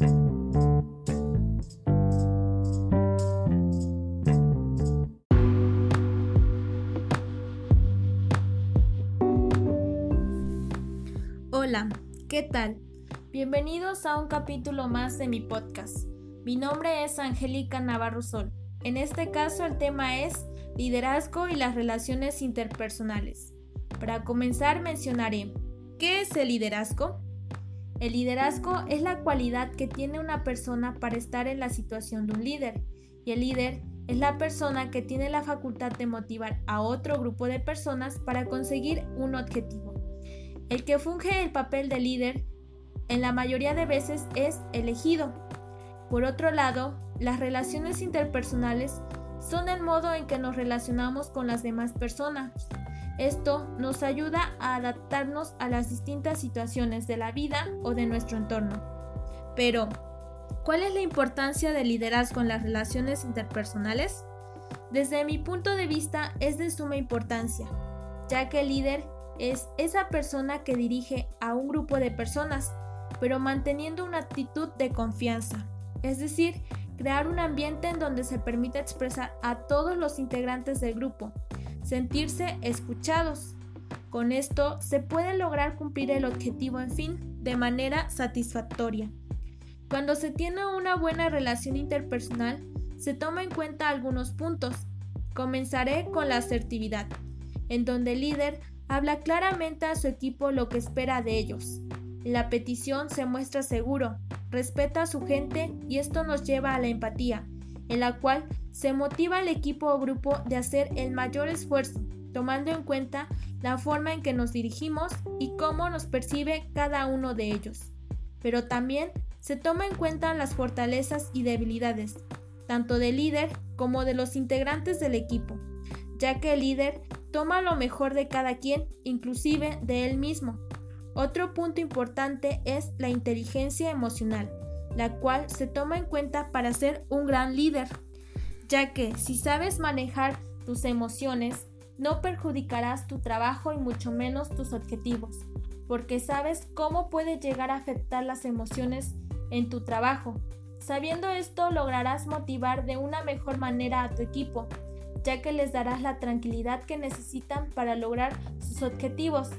Hola, ¿qué tal? Bienvenidos a un capítulo más de mi podcast. Mi nombre es Angélica Navarro Sol. En este caso el tema es liderazgo y las relaciones interpersonales. Para comenzar mencionaré, ¿qué es el liderazgo? El liderazgo es la cualidad que tiene una persona para estar en la situación de un líder, y el líder es la persona que tiene la facultad de motivar a otro grupo de personas para conseguir un objetivo. El que funge el papel de líder en la mayoría de veces es elegido. Por otro lado, las relaciones interpersonales son el modo en que nos relacionamos con las demás personas. Esto nos ayuda a adaptarnos a las distintas situaciones de la vida o de nuestro entorno. Pero, ¿cuál es la importancia del liderazgo en las relaciones interpersonales? Desde mi punto de vista es de suma importancia, ya que el líder es esa persona que dirige a un grupo de personas, pero manteniendo una actitud de confianza, es decir, crear un ambiente en donde se permita expresar a todos los integrantes del grupo, sentirse escuchados. Con esto se puede lograr cumplir el objetivo en fin de manera satisfactoria. Cuando se tiene una buena relación interpersonal, se toma en cuenta algunos puntos. Comenzaré con la asertividad, en donde el líder habla claramente a su equipo lo que espera de ellos. La petición se muestra seguro, respeta a su gente y esto nos lleva a la empatía, en la cual se motiva al equipo o grupo de hacer el mayor esfuerzo, tomando en cuenta la forma en que nos dirigimos y cómo nos percibe cada uno de ellos. Pero también se toma en cuenta las fortalezas y debilidades, tanto del líder como de los integrantes del equipo, ya que el líder toma lo mejor de cada quien, inclusive de él mismo, otro punto importante es la inteligencia emocional, la cual se toma en cuenta para ser un gran líder, ya que si sabes manejar tus emociones, no perjudicarás tu trabajo y mucho menos tus objetivos, porque sabes cómo puede llegar a afectar las emociones en tu trabajo. Sabiendo esto lograrás motivar de una mejor manera a tu equipo, ya que les darás la tranquilidad que necesitan para lograr sus objetivos.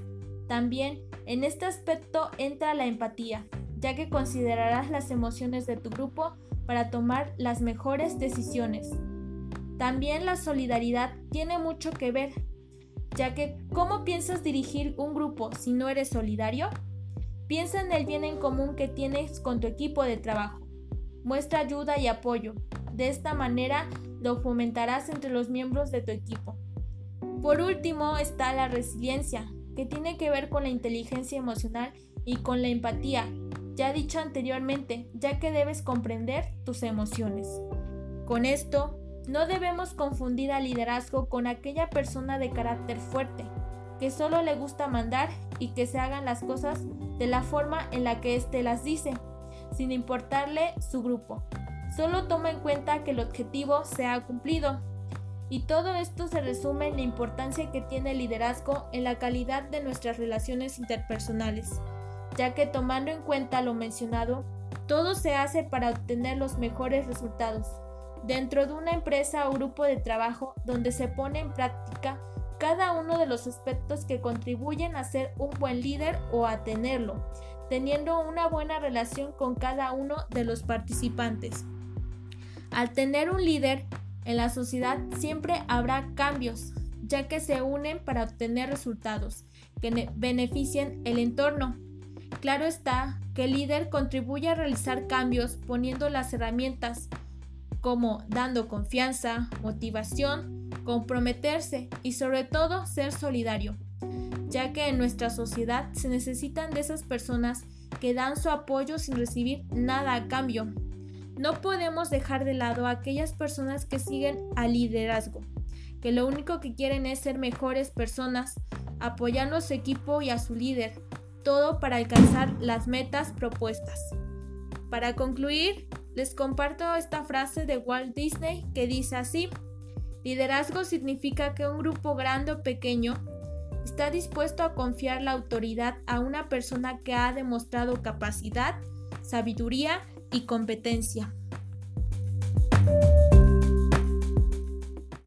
También en este aspecto entra la empatía, ya que considerarás las emociones de tu grupo para tomar las mejores decisiones. También la solidaridad tiene mucho que ver, ya que ¿cómo piensas dirigir un grupo si no eres solidario? Piensa en el bien en común que tienes con tu equipo de trabajo. Muestra ayuda y apoyo. De esta manera lo fomentarás entre los miembros de tu equipo. Por último está la resiliencia, que tiene que ver con la inteligencia emocional y con la empatía, ya dicho anteriormente, ya que debes comprender tus emociones. Con esto, no debemos confundir al liderazgo con aquella persona de carácter fuerte, que solo le gusta mandar y que se hagan las cosas de la forma en la que éste las dice, sin importarle su grupo. Solo toma en cuenta que el objetivo se ha cumplido y todo esto se resume en la importancia que tiene el liderazgo en la calidad de nuestras relaciones interpersonales, ya que tomando en cuenta lo mencionado, todo se hace para obtener los mejores resultados dentro de una empresa o grupo de trabajo donde se pone en práctica cada uno de los aspectos que contribuyen a ser un buen líder o a tenerlo, teniendo una buena relación con cada uno de los participantes. Al tener un líder, en la sociedad siempre habrá cambios, ya que se unen para obtener resultados que beneficien el entorno. Claro está que el líder contribuye a realizar cambios poniendo las herramientas como dando confianza, motivación, comprometerse y sobre todo ser solidario, ya que en nuestra sociedad se necesitan de esas personas que dan su apoyo sin recibir nada a cambio. No podemos dejar de lado a aquellas personas que siguen al liderazgo, que lo único que quieren es ser mejores personas, apoyando a su equipo y a su líder, todo para alcanzar las metas propuestas. Para concluir, les comparto esta frase de Walt Disney que dice así, liderazgo significa que un grupo grande o pequeño está dispuesto a confiar la autoridad a una persona que ha demostrado capacidad, sabiduría y competencia.